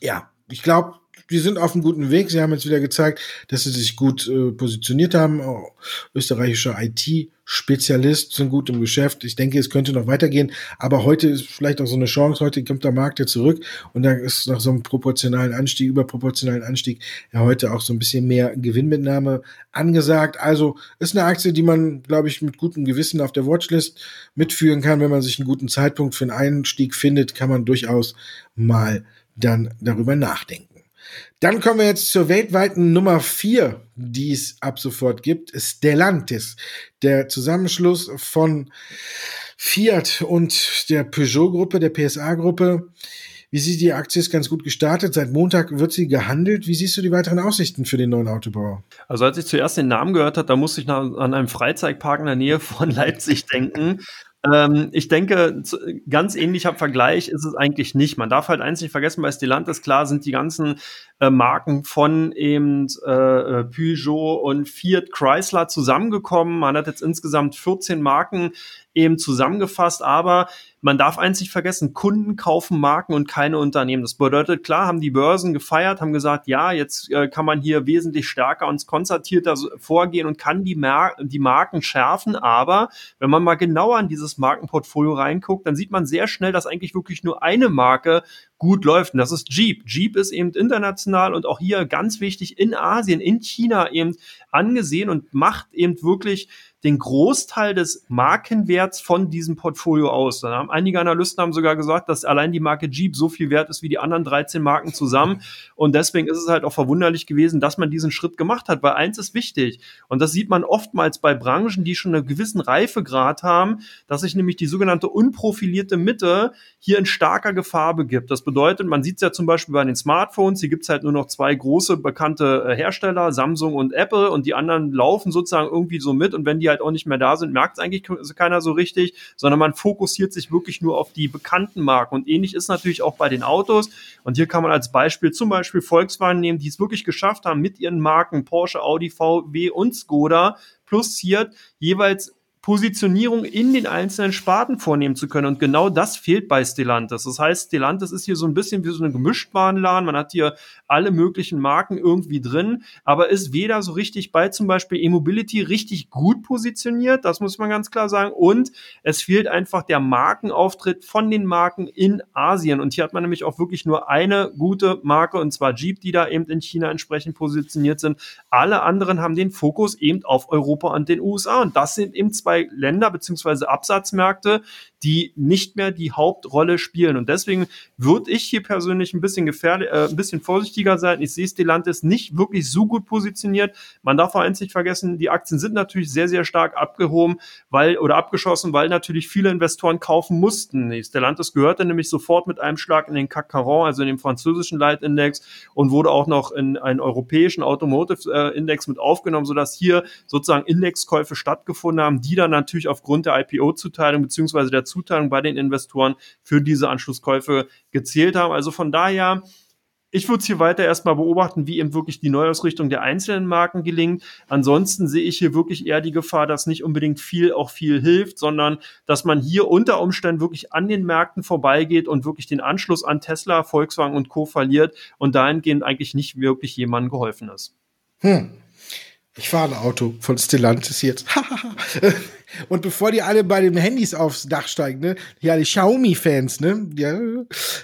Ja, ich glaube, die sind auf einem guten Weg. Sie haben jetzt wieder gezeigt, dass sie sich gut äh, positioniert haben. Oh, österreichischer IT-Spezialist sind gut im Geschäft. Ich denke, es könnte noch weitergehen. Aber heute ist vielleicht auch so eine Chance. Heute kommt der Markt ja zurück und da ist nach so einem proportionalen Anstieg, überproportionalen Anstieg, ja heute auch so ein bisschen mehr Gewinnmitnahme angesagt. Also ist eine Aktie, die man, glaube ich, mit gutem Gewissen auf der Watchlist mitführen kann. Wenn man sich einen guten Zeitpunkt für einen Einstieg findet, kann man durchaus mal dann darüber nachdenken. Dann kommen wir jetzt zur weltweiten Nummer vier, die es ab sofort gibt, Stellantis. Der Zusammenschluss von Fiat und der Peugeot-Gruppe, der PSA-Gruppe. Wie sieht die Aktie ist ganz gut gestartet. Seit Montag wird sie gehandelt. Wie siehst du die weiteren Aussichten für den neuen Autobauer? Also als ich zuerst den Namen gehört habe, da musste ich an einem Freizeitpark in der Nähe von Leipzig denken. Ähm, ich denke, ganz ähnlicher Vergleich ist es eigentlich nicht. Man darf halt eins nicht vergessen, bei Stellantis, klar, sind die ganzen äh, Marken von eben äh, äh Peugeot und Fiat Chrysler zusammengekommen. Man hat jetzt insgesamt 14 Marken eben zusammengefasst, aber man darf eins nicht vergessen, Kunden kaufen Marken und keine Unternehmen. Das bedeutet, klar haben die Börsen gefeiert, haben gesagt, ja, jetzt äh, kann man hier wesentlich stärker und konzertierter vorgehen und kann die, Mar die Marken schärfen. Aber wenn man mal genauer in dieses Markenportfolio reinguckt, dann sieht man sehr schnell, dass eigentlich wirklich nur eine Marke gut läuft. Und das ist Jeep. Jeep ist eben international und auch hier ganz wichtig in Asien, in China eben angesehen und macht eben wirklich den Großteil des Markenwerts von diesem Portfolio aus. Dann haben einige Analysten haben sogar gesagt, dass allein die Marke Jeep so viel wert ist wie die anderen 13 Marken zusammen. Und deswegen ist es halt auch verwunderlich gewesen, dass man diesen Schritt gemacht hat, weil eins ist wichtig. Und das sieht man oftmals bei Branchen, die schon einen gewissen Reifegrad haben, dass sich nämlich die sogenannte unprofilierte Mitte hier in starker Gefahr begibt. Das bedeutet, man sieht es ja zum Beispiel bei den Smartphones, hier gibt es halt nur noch zwei große bekannte äh, Hersteller, Samsung und Apple, und die anderen laufen sozusagen irgendwie so mit. Und wenn die halt auch nicht mehr da sind, merkt es eigentlich keiner so richtig, sondern man fokussiert sich wirklich nur auf die bekannten Marken. Und ähnlich ist natürlich auch bei den Autos. Und hier kann man als Beispiel zum Beispiel Volkswagen nehmen, die es wirklich geschafft haben, mit ihren Marken Porsche, Audi, VW und Skoda plus hier jeweils Positionierung in den einzelnen Sparten vornehmen zu können. Und genau das fehlt bei Stellantis. Das heißt, Stellantis ist hier so ein bisschen wie so eine Gemischtwarenladen. Man hat hier alle möglichen Marken irgendwie drin, aber ist weder so richtig bei zum Beispiel E-Mobility richtig gut positioniert, das muss man ganz klar sagen. Und es fehlt einfach der Markenauftritt von den Marken in Asien. Und hier hat man nämlich auch wirklich nur eine gute Marke, und zwar Jeep, die da eben in China entsprechend positioniert sind. Alle anderen haben den Fokus eben auf Europa und den USA. Und das sind eben zwei zwei Länder beziehungsweise Absatzmärkte, die nicht mehr die Hauptrolle spielen. Und deswegen würde ich hier persönlich ein bisschen gefährlich, äh, ein bisschen vorsichtiger sein. Ich sehe Stellantis nicht wirklich so gut positioniert. Man darf auch eins nicht vergessen, die Aktien sind natürlich sehr, sehr stark abgehoben, weil, oder abgeschossen, weil natürlich viele Investoren kaufen mussten. Stellantis gehörte nämlich sofort mit einem Schlag in den CAC 40, also in den französischen Leitindex und wurde auch noch in einen europäischen Automotive-Index mit aufgenommen, sodass hier sozusagen Indexkäufe stattgefunden haben, die dann natürlich aufgrund der IPO-Zuteilung beziehungsweise der Zuteilung bei den Investoren für diese Anschlusskäufe gezählt haben. Also von daher, ich würde es hier weiter erstmal beobachten, wie eben wirklich die Neuausrichtung der einzelnen Marken gelingt. Ansonsten sehe ich hier wirklich eher die Gefahr, dass nicht unbedingt viel auch viel hilft, sondern dass man hier unter Umständen wirklich an den Märkten vorbeigeht und wirklich den Anschluss an Tesla, Volkswagen und Co. verliert und dahingehend eigentlich nicht wirklich jemandem geholfen ist. Hm. Ich fahre ein Auto von Stellantis jetzt. Und bevor die alle bei den Handys aufs Dach steigen, ne, ja, die Xiaomi-Fans, ne, ja,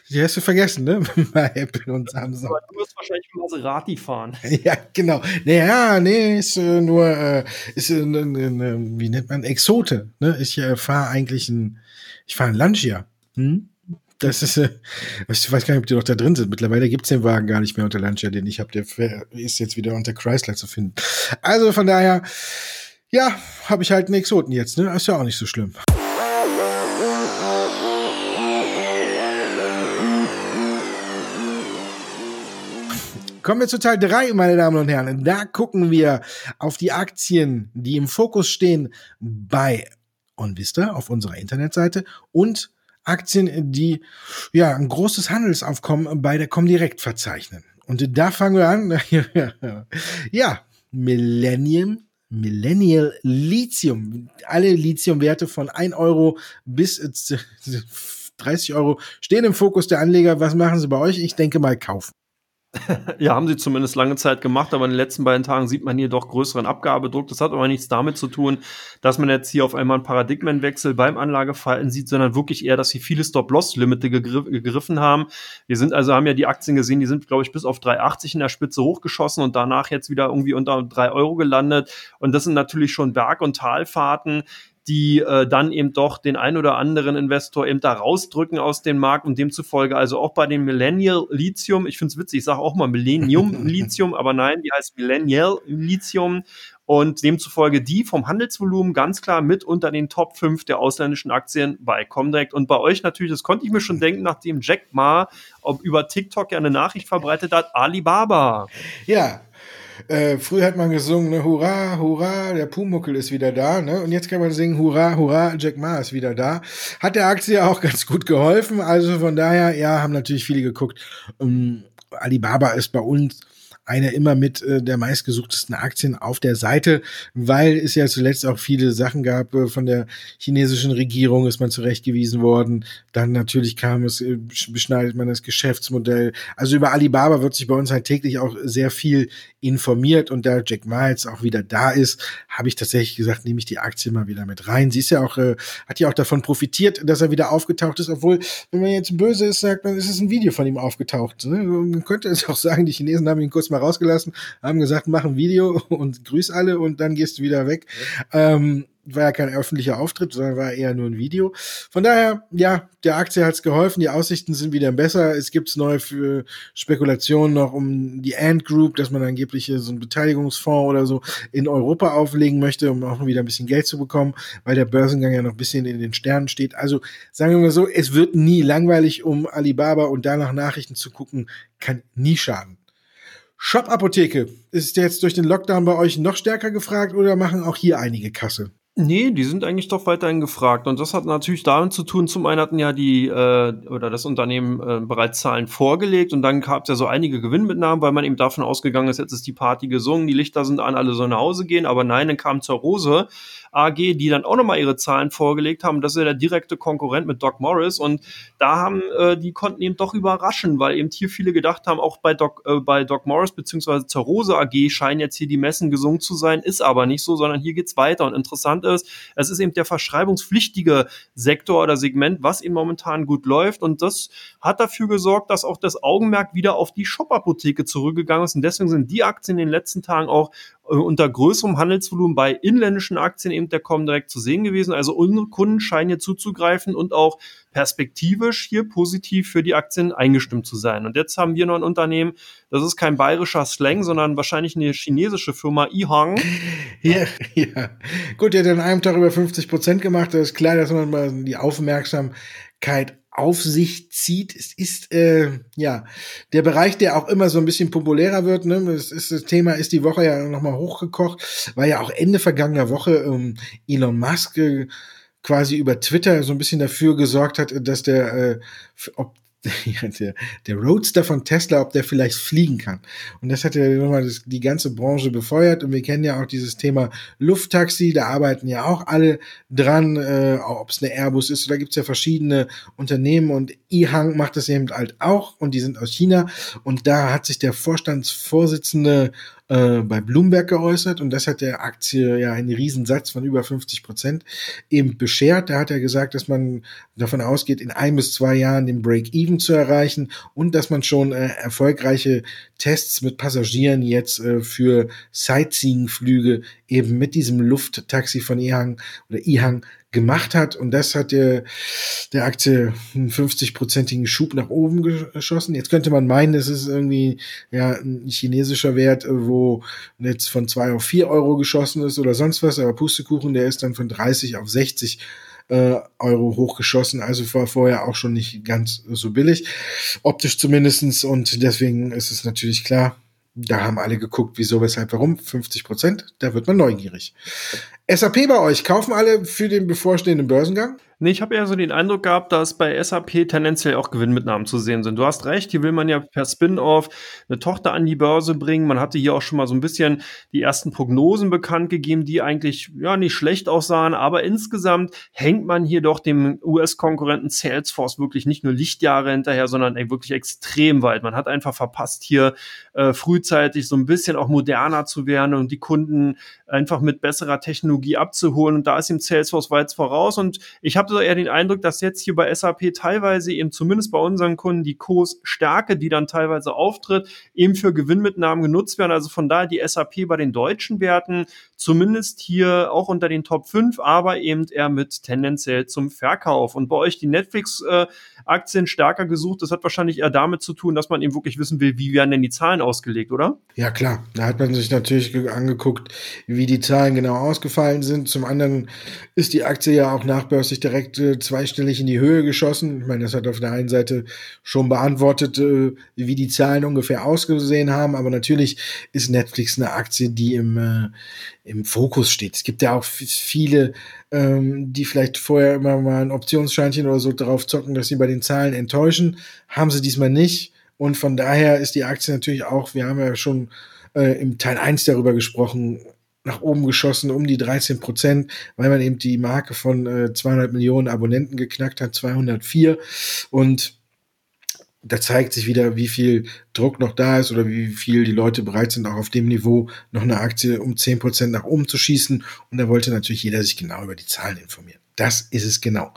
die hast du vergessen, ne, bei Apple und Samsung. Aber du wirst wahrscheinlich Maserati fahren. Ja, genau. Naja, nee, ist äh, nur, äh, ist, äh, wie nennt man, Exote, ne, ich äh, fahre eigentlich ein, ich fahre ein Lancia, hm? Das ist, äh, ich weiß gar nicht, ob die noch da drin sind. Mittlerweile gibt es den Wagen gar nicht mehr unter Lancia, den ich habe. Der ist jetzt wieder unter Chrysler zu finden. Also von daher, ja, habe ich halt einen Exoten jetzt. Ne? Ist ja auch nicht so schlimm. Kommen wir zu Teil 3, meine Damen und Herren. Da gucken wir auf die Aktien, die im Fokus stehen bei OnVista auf unserer Internetseite und Aktien, die ja ein großes Handelsaufkommen bei der Comdirect verzeichnen. Und da fangen wir an. ja, Millennium Millennial Lithium. Alle Lithiumwerte von 1 Euro bis 30 Euro stehen im Fokus der Anleger. Was machen sie bei euch? Ich denke mal kaufen. Ja, haben sie zumindest lange Zeit gemacht, aber in den letzten beiden Tagen sieht man hier doch größeren Abgabedruck. Das hat aber nichts damit zu tun, dass man jetzt hier auf einmal einen Paradigmenwechsel beim Anlageverhalten sieht, sondern wirklich eher, dass sie viele Stop-Loss-Limite gegriff, gegriffen haben. Wir sind also, haben ja die Aktien gesehen, die sind, glaube ich, bis auf 3,80 in der Spitze hochgeschossen und danach jetzt wieder irgendwie unter 3 Euro gelandet. Und das sind natürlich schon Berg- und Talfahrten, die äh, dann eben doch den ein oder anderen Investor eben da rausdrücken aus dem Markt und demzufolge also auch bei dem Millennial Lithium, ich finde es witzig, ich sage auch mal Millennium Lithium, aber nein, die heißt Millennial Lithium. Und demzufolge die vom Handelsvolumen ganz klar mit unter den Top 5 der ausländischen Aktien bei Comdirect. Und bei euch natürlich, das konnte ich mir schon denken, nachdem Jack Ma über TikTok ja eine Nachricht verbreitet hat, Alibaba. Ja, äh, früher hat man gesungen, ne, Hurra, Hurra, der Pumuckel ist wieder da, ne? Und jetzt kann man singen, Hurra, Hurra, Jack Ma ist wieder da. Hat der Aktie auch ganz gut geholfen. Also von daher, ja, haben natürlich viele geguckt. Ähm, Alibaba ist bei uns eine immer mit äh, der meistgesuchtesten Aktien auf der Seite, weil es ja zuletzt auch viele Sachen gab äh, von der chinesischen Regierung, ist man zurechtgewiesen worden. Dann natürlich kam es, äh, beschneidet man das Geschäftsmodell. Also über Alibaba wird sich bei uns halt täglich auch sehr viel informiert und da Jack Ma jetzt auch wieder da ist, habe ich tatsächlich gesagt, nehme ich die Aktie mal wieder mit rein. Sie ist ja auch, äh, hat ja auch davon profitiert, dass er wieder aufgetaucht ist, obwohl, wenn man jetzt böse ist, sagt man, es ist ein Video von ihm aufgetaucht. Ne? Man könnte es auch sagen, die Chinesen haben ihn kurz mal rausgelassen, haben gesagt, mach ein Video und grüß alle und dann gehst du wieder weg. Ja. Ähm, war ja kein öffentlicher Auftritt, sondern war eher nur ein Video. Von daher, ja, der Aktie hat's geholfen, die Aussichten sind wieder besser. Es gibt neue für Spekulationen noch um die Ant Group, dass man angeblich so einen Beteiligungsfonds oder so in Europa auflegen möchte, um auch wieder ein bisschen Geld zu bekommen, weil der Börsengang ja noch ein bisschen in den Sternen steht. Also sagen wir mal so, es wird nie langweilig, um Alibaba und danach Nachrichten zu gucken, kann nie schaden. Shop-Apotheke, ist jetzt durch den Lockdown bei euch noch stärker gefragt oder machen auch hier einige Kasse? Nee, die sind eigentlich doch weiterhin gefragt. Und das hat natürlich damit zu tun, zum einen hatten ja die äh, oder das Unternehmen äh, bereits Zahlen vorgelegt und dann gab es ja so einige Gewinnmitnahmen, weil man eben davon ausgegangen ist, jetzt ist die Party gesungen, die Lichter sind an, alle sollen nach Hause gehen. Aber nein, dann kam zur Rose AG, die dann auch nochmal ihre Zahlen vorgelegt haben. Das ist ja der direkte Konkurrent mit Doc Morris. Und da haben äh, die konnten eben doch überraschen, weil eben hier viele gedacht haben, auch bei Doc, äh, bei Doc Morris beziehungsweise zur Rose AG scheinen jetzt hier die Messen gesungen zu sein, ist aber nicht so, sondern hier geht's weiter. Und interessant ist, es ist eben der verschreibungspflichtige Sektor oder Segment, was eben momentan gut läuft. Und das hat dafür gesorgt, dass auch das Augenmerk wieder auf die Shop-Apotheke zurückgegangen ist. Und deswegen sind die Aktien in den letzten Tagen auch unter größerem Handelsvolumen bei inländischen Aktien eben der Comdirect zu sehen gewesen. Also unsere Kunden scheinen hier zuzugreifen und auch perspektivisch hier positiv für die Aktien eingestimmt zu sein. Und jetzt haben wir noch ein Unternehmen, das ist kein bayerischer Slang, sondern wahrscheinlich eine chinesische Firma, Ihang. Ja, ja. Gut, der hat an einem Tag über 50 Prozent gemacht. Das ist klar, dass man mal die Aufmerksamkeit auf sich zieht. Es ist äh, ja der Bereich, der auch immer so ein bisschen populärer wird. Ne? Das, ist, das Thema ist die Woche ja nochmal hochgekocht, weil ja auch Ende vergangener Woche ähm, Elon Musk äh, quasi über Twitter so ein bisschen dafür gesorgt hat, dass der, äh, ob der, der Roadster von Tesla, ob der vielleicht fliegen kann. Und das hat ja nochmal das, die ganze Branche befeuert. Und wir kennen ja auch dieses Thema Lufttaxi, da arbeiten ja auch alle dran, äh, ob es eine Airbus ist. Da gibt's ja verschiedene Unternehmen und Ihang macht das eben halt auch und die sind aus China. Und da hat sich der Vorstandsvorsitzende äh, bei Bloomberg geäußert und das hat der Aktie ja einen Riesensatz von über 50 Prozent eben beschert. Da hat er gesagt, dass man davon ausgeht, in ein bis zwei Jahren den Break-Even zu erreichen und dass man schon äh, erfolgreiche Tests mit Passagieren jetzt äh, für Sightseeing-Flüge eben mit diesem Lufttaxi von Ihang oder Ihang gemacht hat. Und das hat der, der Aktie einen 50-prozentigen Schub nach oben geschossen. Jetzt könnte man meinen, es ist irgendwie ja, ein chinesischer Wert, wo jetzt von zwei auf vier Euro geschossen ist oder sonst was. Aber Pustekuchen, der ist dann von 30 auf 60 äh, Euro hochgeschossen. Also war vorher auch schon nicht ganz so billig. Optisch zumindestens Und deswegen ist es natürlich klar, da haben alle geguckt, wieso, weshalb, warum. 50 Prozent, da wird man neugierig. SAP bei euch, kaufen alle für den bevorstehenden Börsengang? Nee, ich habe eher so den Eindruck gehabt, dass bei SAP tendenziell auch Gewinnmitnahmen zu sehen sind. Du hast recht, hier will man ja per Spin-off eine Tochter an die Börse bringen. Man hatte hier auch schon mal so ein bisschen die ersten Prognosen bekannt gegeben, die eigentlich ja nicht schlecht aussahen, aber insgesamt hängt man hier doch dem US-Konkurrenten Salesforce wirklich nicht nur Lichtjahre hinterher, sondern wirklich extrem weit. Man hat einfach verpasst, hier äh, frühzeitig so ein bisschen auch moderner zu werden und die Kunden einfach mit besserer Technologie abzuholen. Und da ist ihm Salesforce weit voraus. Und ich habe so eher den Eindruck, dass jetzt hier bei SAP teilweise eben zumindest bei unseren Kunden die Kursstärke, die dann teilweise auftritt, eben für Gewinnmitnahmen genutzt werden. Also von daher die SAP bei den deutschen Werten zumindest hier auch unter den Top 5, aber eben eher mit tendenziell zum Verkauf. Und bei euch die Netflix-Aktien stärker gesucht, das hat wahrscheinlich eher damit zu tun, dass man eben wirklich wissen will, wie werden denn die Zahlen ausgelegt, oder? Ja, klar. Da hat man sich natürlich angeguckt, wie die Zahlen genau ausgefallen sind. Zum anderen ist die Aktie ja auch nachbörslich direkt äh, zweistellig in die Höhe geschossen. Ich meine, das hat auf der einen Seite schon beantwortet, äh, wie die Zahlen ungefähr ausgesehen haben, aber natürlich ist Netflix eine Aktie, die im, äh, im Fokus steht. Es gibt ja auch viele, ähm, die vielleicht vorher immer mal ein Optionsscheinchen oder so darauf zocken, dass sie bei den Zahlen enttäuschen. Haben sie diesmal nicht. Und von daher ist die Aktie natürlich auch, wir haben ja schon äh, im Teil 1 darüber gesprochen, nach oben geschossen, um die 13 Prozent, weil man eben die Marke von äh, 200 Millionen Abonnenten geknackt hat, 204. Und da zeigt sich wieder, wie viel Druck noch da ist oder wie viel die Leute bereit sind, auch auf dem Niveau noch eine Aktie um 10 Prozent nach oben zu schießen. Und da wollte natürlich jeder sich genau über die Zahlen informieren. Das ist es genau.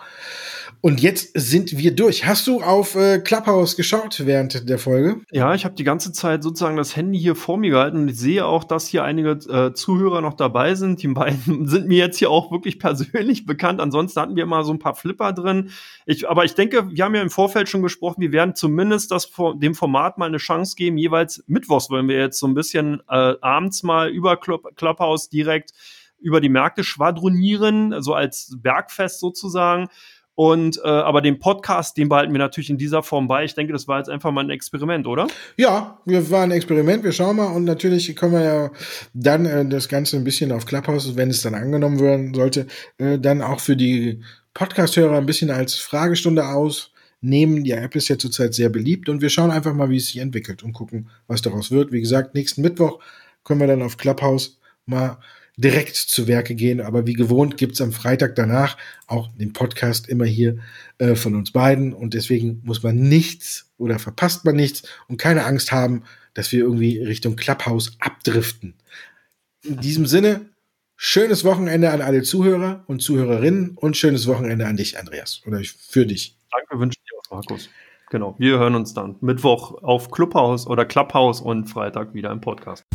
Und jetzt sind wir durch. Hast du auf äh, Clubhouse geschaut während der Folge? Ja, ich habe die ganze Zeit sozusagen das Handy hier vor mir gehalten und ich sehe auch, dass hier einige äh, Zuhörer noch dabei sind. Die beiden sind mir jetzt hier auch wirklich persönlich bekannt. Ansonsten hatten wir immer so ein paar Flipper drin. Ich, aber ich denke, wir haben ja im Vorfeld schon gesprochen, wir werden zumindest das dem Format mal eine Chance geben. Jeweils Mittwochs wollen wir jetzt so ein bisschen äh, abends mal über Club, Clubhouse direkt über die Märkte schwadronieren, so als Bergfest sozusagen. Und äh, aber den Podcast, den behalten wir natürlich in dieser Form bei. Ich denke, das war jetzt einfach mal ein Experiment, oder? Ja, wir waren ein Experiment. Wir schauen mal und natürlich können wir ja dann äh, das Ganze ein bisschen auf Clubhouse, wenn es dann angenommen werden sollte, äh, dann auch für die Podcast-Hörer ein bisschen als Fragestunde ausnehmen. Die App ist ja zurzeit sehr beliebt und wir schauen einfach mal, wie es sich entwickelt und gucken, was daraus wird. Wie gesagt, nächsten Mittwoch können wir dann auf Clubhouse mal direkt zu Werke gehen. Aber wie gewohnt gibt's am Freitag danach auch den Podcast immer hier äh, von uns beiden. Und deswegen muss man nichts oder verpasst man nichts und keine Angst haben, dass wir irgendwie Richtung Clubhouse abdriften. In diesem Sinne, schönes Wochenende an alle Zuhörer und Zuhörerinnen und schönes Wochenende an dich, Andreas. Oder für dich. Danke, wünsche ich dir auch, Markus. Genau, wir hören uns dann Mittwoch auf Clubhouse oder Clubhouse und Freitag wieder im Podcast.